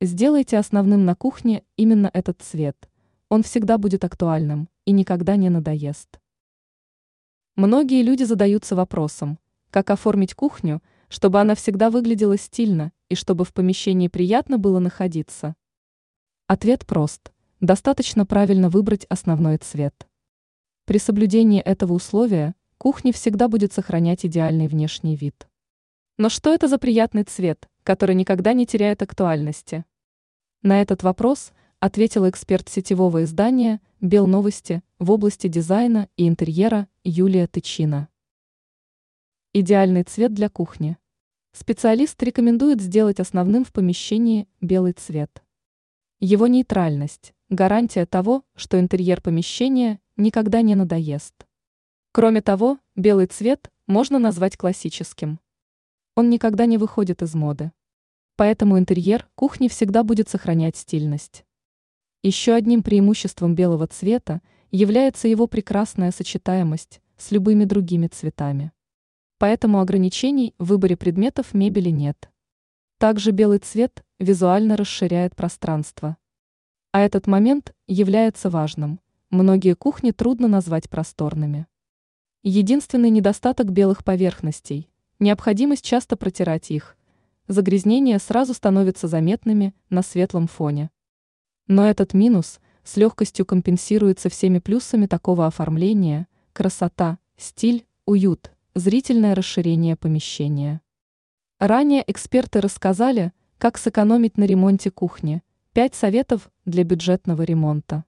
Сделайте основным на кухне именно этот цвет. Он всегда будет актуальным и никогда не надоест. Многие люди задаются вопросом, как оформить кухню, чтобы она всегда выглядела стильно и чтобы в помещении приятно было находиться. Ответ прост. Достаточно правильно выбрать основной цвет. При соблюдении этого условия кухня всегда будет сохранять идеальный внешний вид. Но что это за приятный цвет, который никогда не теряет актуальности? На этот вопрос ответил эксперт сетевого издания «Белновости» в области дизайна и интерьера Юлия Тычина. Идеальный цвет для кухни. Специалист рекомендует сделать основным в помещении белый цвет. Его нейтральность – гарантия того, что интерьер помещения никогда не надоест. Кроме того, белый цвет можно назвать классическим. Он никогда не выходит из моды. Поэтому интерьер кухни всегда будет сохранять стильность. Еще одним преимуществом белого цвета является его прекрасная сочетаемость с любыми другими цветами. Поэтому ограничений в выборе предметов мебели нет. Также белый цвет визуально расширяет пространство. А этот момент является важным. Многие кухни трудно назвать просторными. Единственный недостаток белых поверхностей – необходимость часто протирать их. Загрязнения сразу становятся заметными на светлом фоне. Но этот минус с легкостью компенсируется всеми плюсами такого оформления – красота, стиль, уют, зрительное расширение помещения. Ранее эксперты рассказали, как сэкономить на ремонте кухни. Пять советов для бюджетного ремонта.